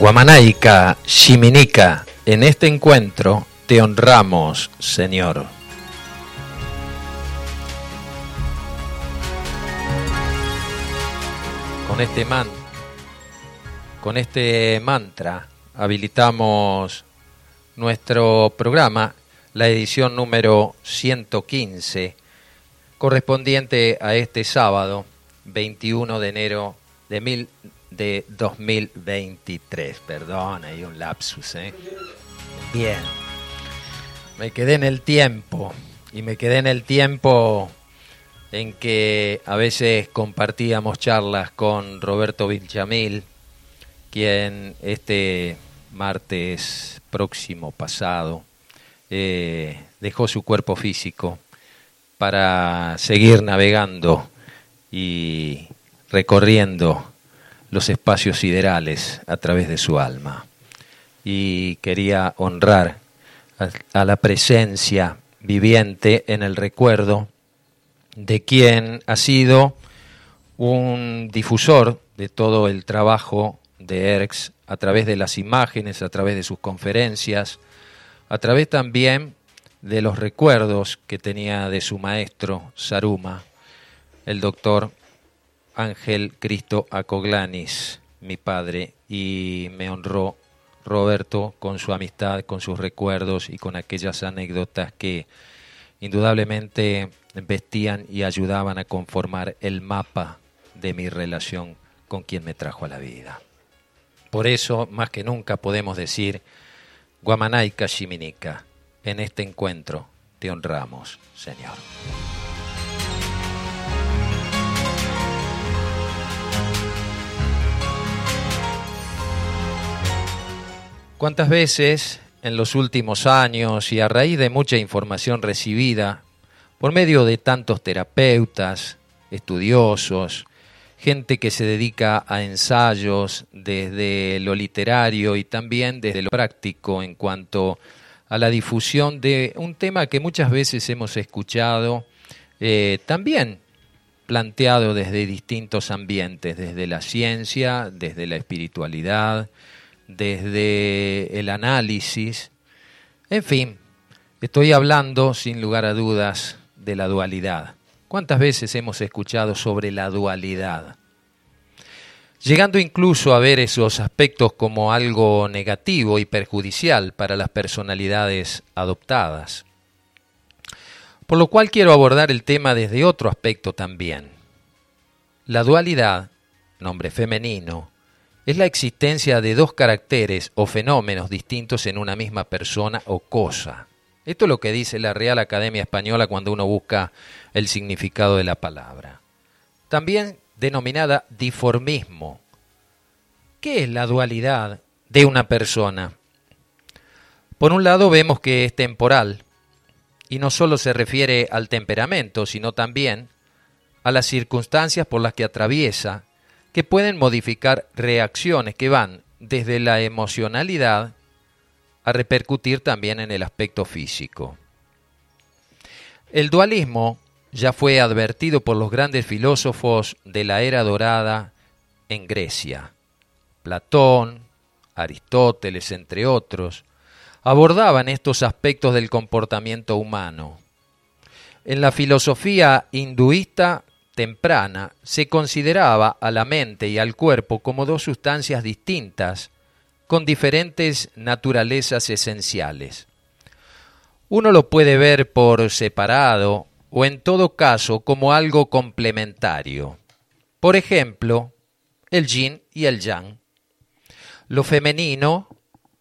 Guamanaica, Shiminica, en este encuentro te honramos, Señor. Con este, man, con este mantra habilitamos nuestro programa, la edición número 115, correspondiente a este sábado, 21 de enero de, mil, de 2023. Perdón, hay un lapsus. ¿eh? Bien. Me quedé en el tiempo y me quedé en el tiempo en que a veces compartíamos charlas con Roberto Vilchamil, quien este martes próximo pasado eh, dejó su cuerpo físico para seguir navegando y recorriendo los espacios siderales a través de su alma. Y quería honrar a, la presencia viviente en el recuerdo de quien ha sido un difusor de todo el trabajo de ERX a través de las imágenes, a través de sus conferencias, a través también de los recuerdos que tenía de su maestro Saruma, el doctor Ángel Cristo Acoglanis, mi padre, y me honró Roberto con su amistad, con sus recuerdos y con aquellas anécdotas que indudablemente vestían y ayudaban a conformar el mapa de mi relación con quien me trajo a la vida. Por eso, más que nunca, podemos decir, Guamanaica Shiminica, en este encuentro te honramos, Señor. ¿Cuántas veces en los últimos años y a raíz de mucha información recibida por medio de tantos terapeutas, estudiosos, gente que se dedica a ensayos desde lo literario y también desde lo práctico en cuanto a la difusión de un tema que muchas veces hemos escuchado eh, también planteado desde distintos ambientes, desde la ciencia, desde la espiritualidad, desde el análisis. En fin, estoy hablando sin lugar a dudas de la dualidad. ¿Cuántas veces hemos escuchado sobre la dualidad? Llegando incluso a ver esos aspectos como algo negativo y perjudicial para las personalidades adoptadas. Por lo cual quiero abordar el tema desde otro aspecto también. La dualidad, nombre femenino, es la existencia de dos caracteres o fenómenos distintos en una misma persona o cosa. Esto es lo que dice la Real Academia Española cuando uno busca el significado de la palabra. También denominada diformismo. ¿Qué es la dualidad de una persona? Por un lado vemos que es temporal y no solo se refiere al temperamento, sino también a las circunstancias por las que atraviesa que pueden modificar reacciones que van desde la emocionalidad a repercutir también en el aspecto físico. El dualismo ya fue advertido por los grandes filósofos de la era dorada en Grecia. Platón, Aristóteles, entre otros, abordaban estos aspectos del comportamiento humano. En la filosofía hinduista temprana se consideraba a la mente y al cuerpo como dos sustancias distintas, con diferentes naturalezas esenciales. Uno lo puede ver por separado o en todo caso como algo complementario. Por ejemplo, el yin y el yang, lo femenino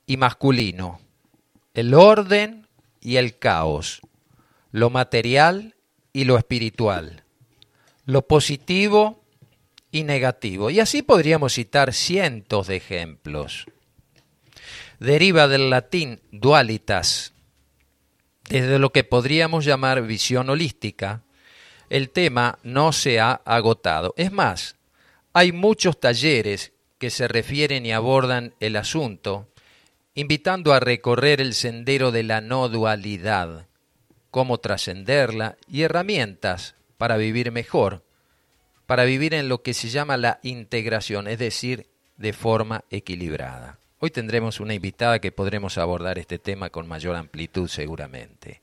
y masculino, el orden y el caos, lo material y lo espiritual lo positivo y negativo. Y así podríamos citar cientos de ejemplos. Deriva del latín dualitas, desde lo que podríamos llamar visión holística, el tema no se ha agotado. Es más, hay muchos talleres que se refieren y abordan el asunto, invitando a recorrer el sendero de la no dualidad, cómo trascenderla y herramientas para vivir mejor, para vivir en lo que se llama la integración, es decir, de forma equilibrada. Hoy tendremos una invitada que podremos abordar este tema con mayor amplitud seguramente.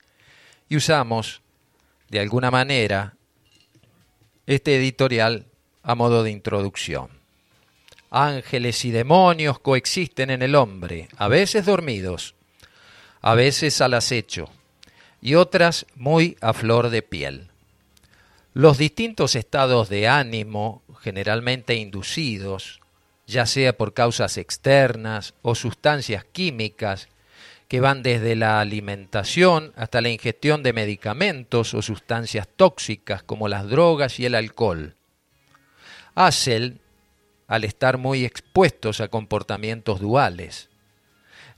Y usamos, de alguna manera, este editorial a modo de introducción. Ángeles y demonios coexisten en el hombre, a veces dormidos, a veces al acecho, y otras muy a flor de piel. Los distintos estados de ánimo, generalmente inducidos, ya sea por causas externas o sustancias químicas que van desde la alimentación hasta la ingestión de medicamentos o sustancias tóxicas como las drogas y el alcohol. Hacen, al estar muy expuestos a comportamientos duales.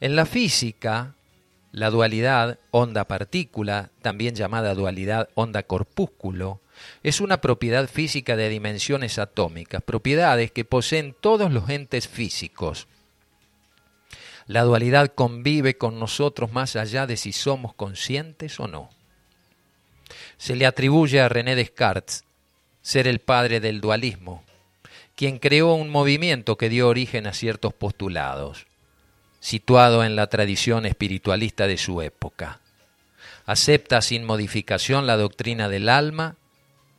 En la física, la dualidad onda-partícula, también llamada dualidad onda-corpúsculo, es una propiedad física de dimensiones atómicas, propiedades que poseen todos los entes físicos. La dualidad convive con nosotros más allá de si somos conscientes o no. Se le atribuye a René Descartes ser el padre del dualismo, quien creó un movimiento que dio origen a ciertos postulados, situado en la tradición espiritualista de su época. Acepta sin modificación la doctrina del alma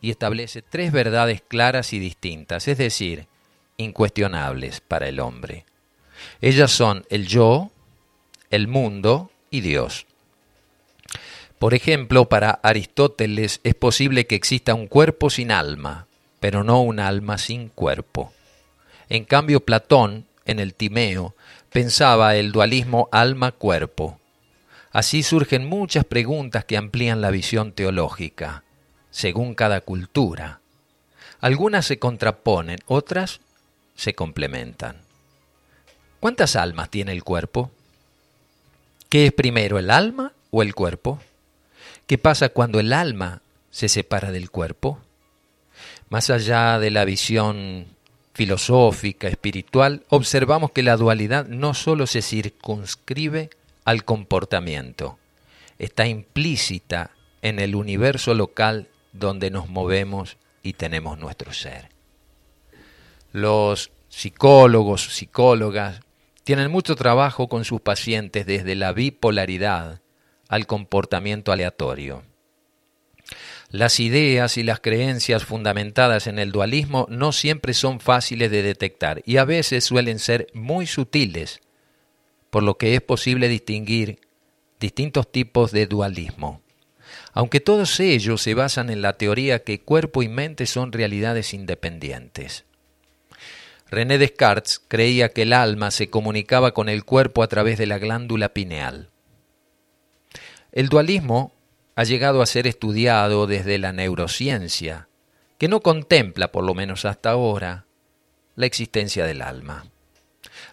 y establece tres verdades claras y distintas, es decir, incuestionables para el hombre. Ellas son el yo, el mundo y Dios. Por ejemplo, para Aristóteles es posible que exista un cuerpo sin alma, pero no un alma sin cuerpo. En cambio, Platón, en el Timeo, pensaba el dualismo alma-cuerpo. Así surgen muchas preguntas que amplían la visión teológica según cada cultura. Algunas se contraponen, otras se complementan. ¿Cuántas almas tiene el cuerpo? ¿Qué es primero, el alma o el cuerpo? ¿Qué pasa cuando el alma se separa del cuerpo? Más allá de la visión filosófica, espiritual, observamos que la dualidad no sólo se circunscribe al comportamiento, está implícita en el universo local donde nos movemos y tenemos nuestro ser. Los psicólogos, psicólogas, tienen mucho trabajo con sus pacientes desde la bipolaridad al comportamiento aleatorio. Las ideas y las creencias fundamentadas en el dualismo no siempre son fáciles de detectar y a veces suelen ser muy sutiles, por lo que es posible distinguir distintos tipos de dualismo aunque todos ellos se basan en la teoría que cuerpo y mente son realidades independientes. René Descartes creía que el alma se comunicaba con el cuerpo a través de la glándula pineal. El dualismo ha llegado a ser estudiado desde la neurociencia, que no contempla, por lo menos hasta ahora, la existencia del alma.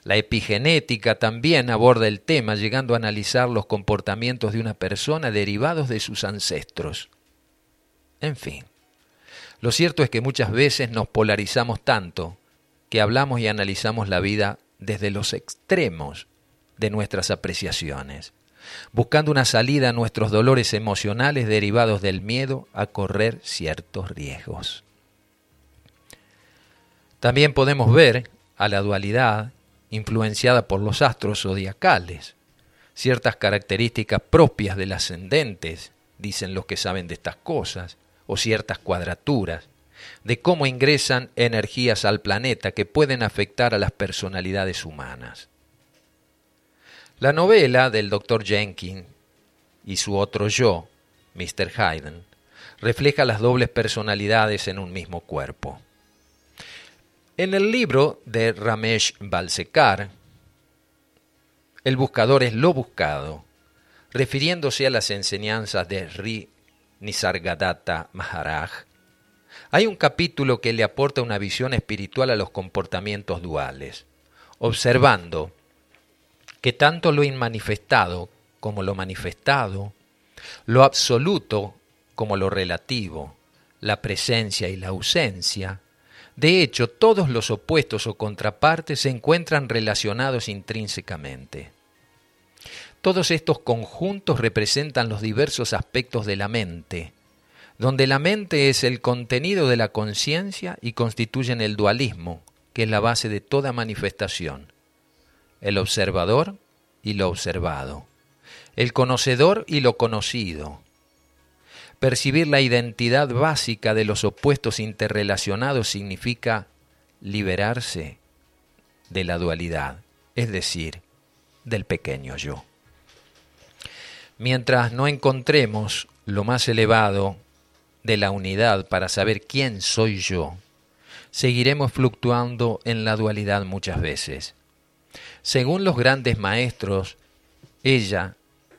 La epigenética también aborda el tema, llegando a analizar los comportamientos de una persona derivados de sus ancestros. En fin, lo cierto es que muchas veces nos polarizamos tanto que hablamos y analizamos la vida desde los extremos de nuestras apreciaciones, buscando una salida a nuestros dolores emocionales derivados del miedo a correr ciertos riesgos. También podemos ver a la dualidad influenciada por los astros zodiacales, ciertas características propias del ascendente, dicen los que saben de estas cosas, o ciertas cuadraturas, de cómo ingresan energías al planeta que pueden afectar a las personalidades humanas. La novela del Dr. Jenkins y su otro yo, Mr. Hayden, refleja las dobles personalidades en un mismo cuerpo. En el libro de Ramesh Balsekar, el buscador es lo buscado, refiriéndose a las enseñanzas de Ri Nisargadatta Maharaj. Hay un capítulo que le aporta una visión espiritual a los comportamientos duales, observando que tanto lo inmanifestado como lo manifestado, lo absoluto como lo relativo, la presencia y la ausencia, de hecho, todos los opuestos o contrapartes se encuentran relacionados intrínsecamente. Todos estos conjuntos representan los diversos aspectos de la mente, donde la mente es el contenido de la conciencia y constituyen el dualismo, que es la base de toda manifestación, el observador y lo observado, el conocedor y lo conocido. Percibir la identidad básica de los opuestos interrelacionados significa liberarse de la dualidad, es decir, del pequeño yo. Mientras no encontremos lo más elevado de la unidad para saber quién soy yo, seguiremos fluctuando en la dualidad muchas veces. Según los grandes maestros, ella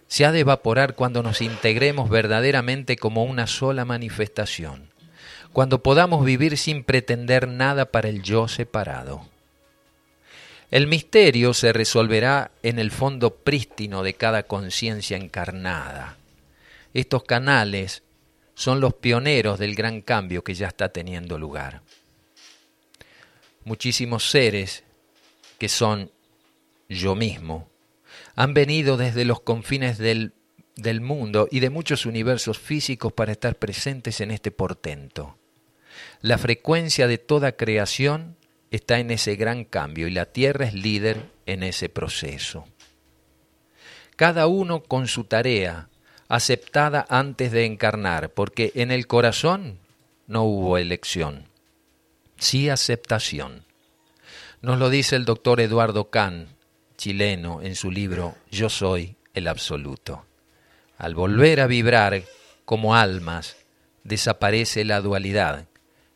se ha de evaporar cuando nos integremos verdaderamente como una sola manifestación, cuando podamos vivir sin pretender nada para el yo separado. El misterio se resolverá en el fondo prístino de cada conciencia encarnada. Estos canales son los pioneros del gran cambio que ya está teniendo lugar. Muchísimos seres que son yo mismo han venido desde los confines del, del mundo y de muchos universos físicos para estar presentes en este portento. La frecuencia de toda creación está en ese gran cambio y la Tierra es líder en ese proceso. Cada uno con su tarea, aceptada antes de encarnar, porque en el corazón no hubo elección, sí aceptación. Nos lo dice el doctor Eduardo Kahn, chileno en su libro Yo soy el absoluto. Al volver a vibrar como almas, desaparece la dualidad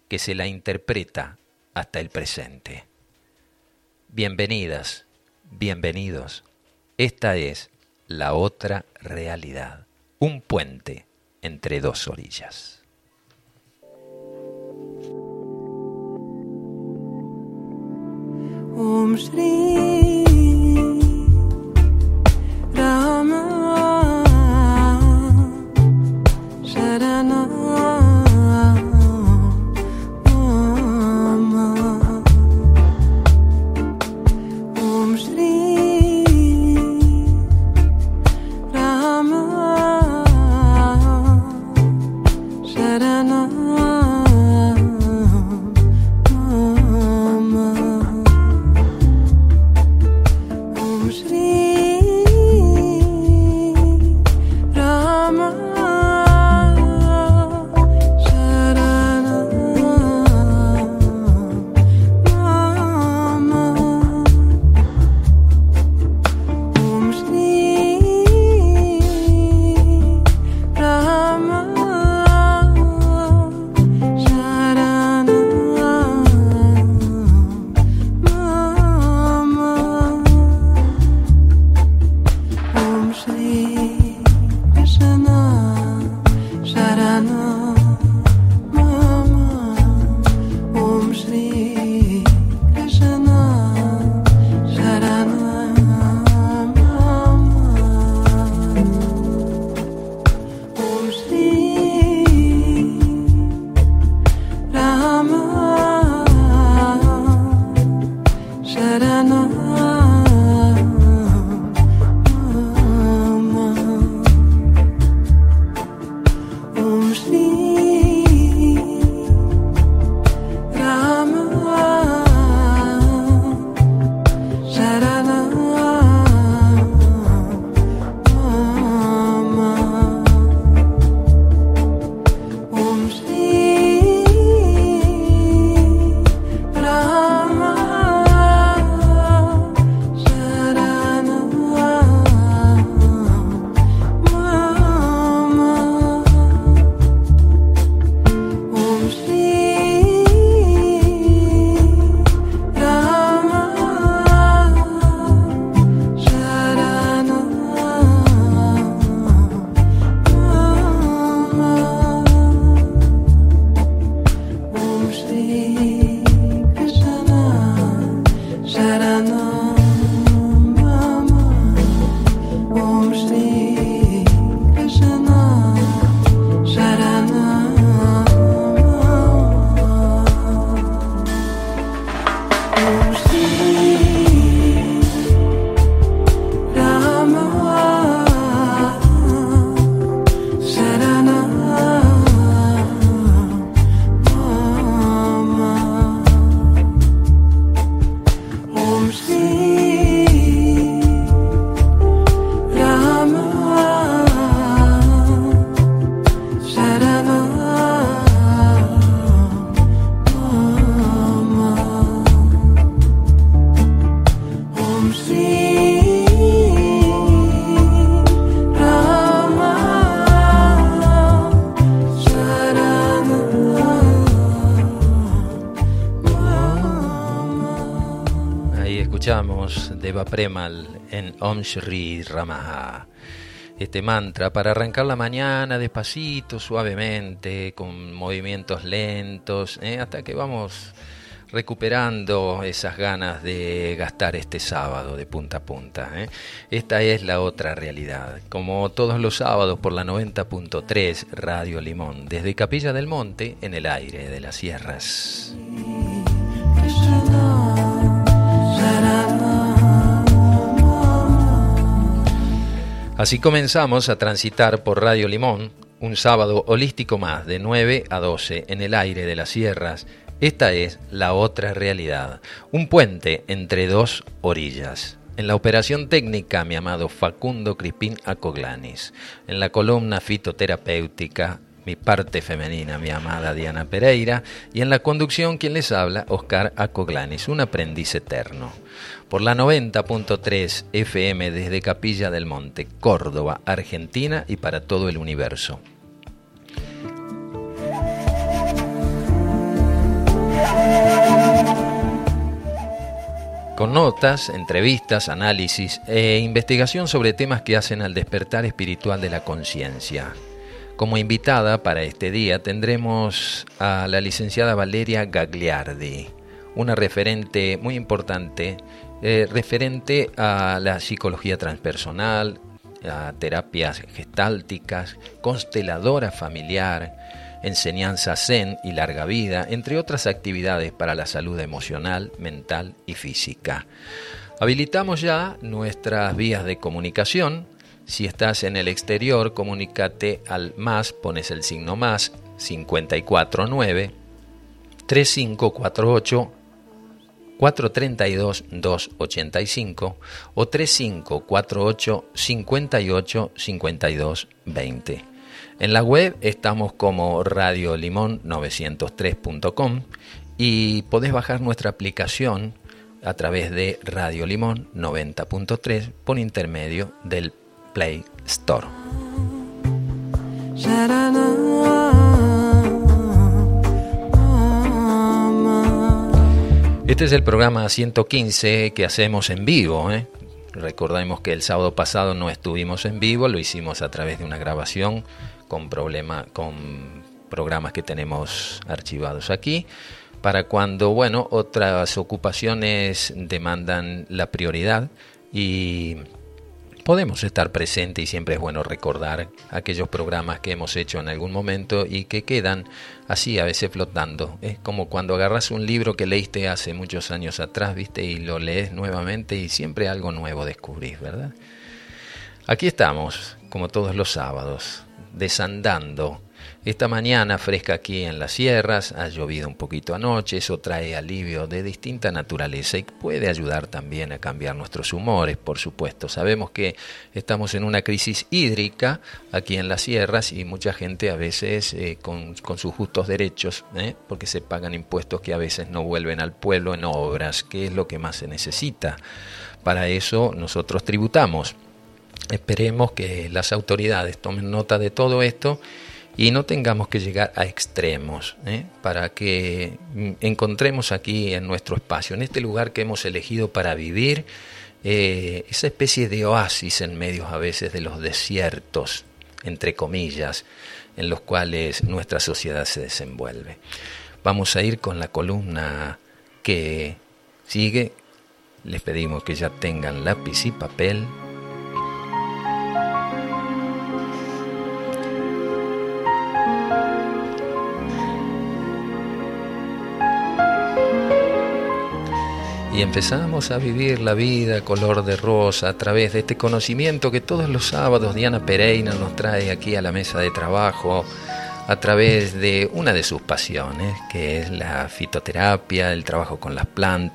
que se la interpreta hasta el presente. Bienvenidas, bienvenidos. Esta es la otra realidad, un puente entre dos orillas. Come on. Escuchamos Deva Premal en Om Shri Ramaha. Este mantra para arrancar la mañana despacito, suavemente, con movimientos lentos, ¿eh? hasta que vamos recuperando esas ganas de gastar este sábado de punta a punta. ¿eh? Esta es la otra realidad. Como todos los sábados por la 90.3 Radio Limón, desde Capilla del Monte, en el aire de las sierras. Así comenzamos a transitar por Radio Limón, un sábado holístico más de 9 a 12 en el aire de las sierras. Esta es la otra realidad, un puente entre dos orillas. En la operación técnica, mi amado Facundo Crispín Acoglanis. En la columna fitoterapéutica, mi parte femenina, mi amada Diana Pereira. Y en la conducción, quien les habla, Oscar Acoglanis, un aprendiz eterno por la 90.3 FM desde Capilla del Monte, Córdoba, Argentina y para todo el universo. Con notas, entrevistas, análisis e investigación sobre temas que hacen al despertar espiritual de la conciencia. Como invitada para este día tendremos a la licenciada Valeria Gagliardi, una referente muy importante eh, referente a la psicología transpersonal, a terapias gestálticas, consteladora familiar, enseñanza zen y larga vida, entre otras actividades para la salud emocional, mental y física. Habilitamos ya nuestras vías de comunicación. Si estás en el exterior, comunícate al más, pones el signo más 549 3548 432-285 o 3548 58 52 20. En la web estamos como radiolimón903.com y podés bajar nuestra aplicación a través de Radio Limón 90.3 por intermedio del Play Store. Este es el programa 115 que hacemos en vivo. ¿eh? Recordemos que el sábado pasado no estuvimos en vivo, lo hicimos a través de una grabación con, problema, con programas que tenemos archivados aquí para cuando bueno otras ocupaciones demandan la prioridad y podemos estar presentes y siempre es bueno recordar aquellos programas que hemos hecho en algún momento y que quedan así a veces flotando. Es como cuando agarras un libro que leíste hace muchos años atrás, viste, y lo lees nuevamente y siempre algo nuevo descubrís, ¿verdad? Aquí estamos, como todos los sábados, desandando esta mañana fresca aquí en las sierras, ha llovido un poquito anoche, eso trae alivio de distinta naturaleza y puede ayudar también a cambiar nuestros humores, por supuesto. Sabemos que estamos en una crisis hídrica aquí en las sierras y mucha gente a veces eh, con, sus justos derechos, ¿eh? porque se pagan impuestos que a veces no vuelven al pueblo en obras, que es lo que más se necesita. Para eso nosotros tributamos. Esperemos que las autoridades tomen nota de todo esto y no tengamos que llegar a extremos ¿eh? para que encontremos aquí en nuestro espacio, en este lugar que hemos elegido para vivir, eh, esa especie de oasis en medio a veces de los desiertos, entre comillas, en los cuales nuestra sociedad se desenvuelve. Vamos a ir con la columna que sigue. Les pedimos que ya tengan lápiz y papel y empezamos a vivir la vida color de rosa a través de este conocimiento que todos los sábados Diana Pereira nos trae aquí a la mesa de trabajo a través de una de sus pasiones, que es la fitoterapia, el trabajo con las plantas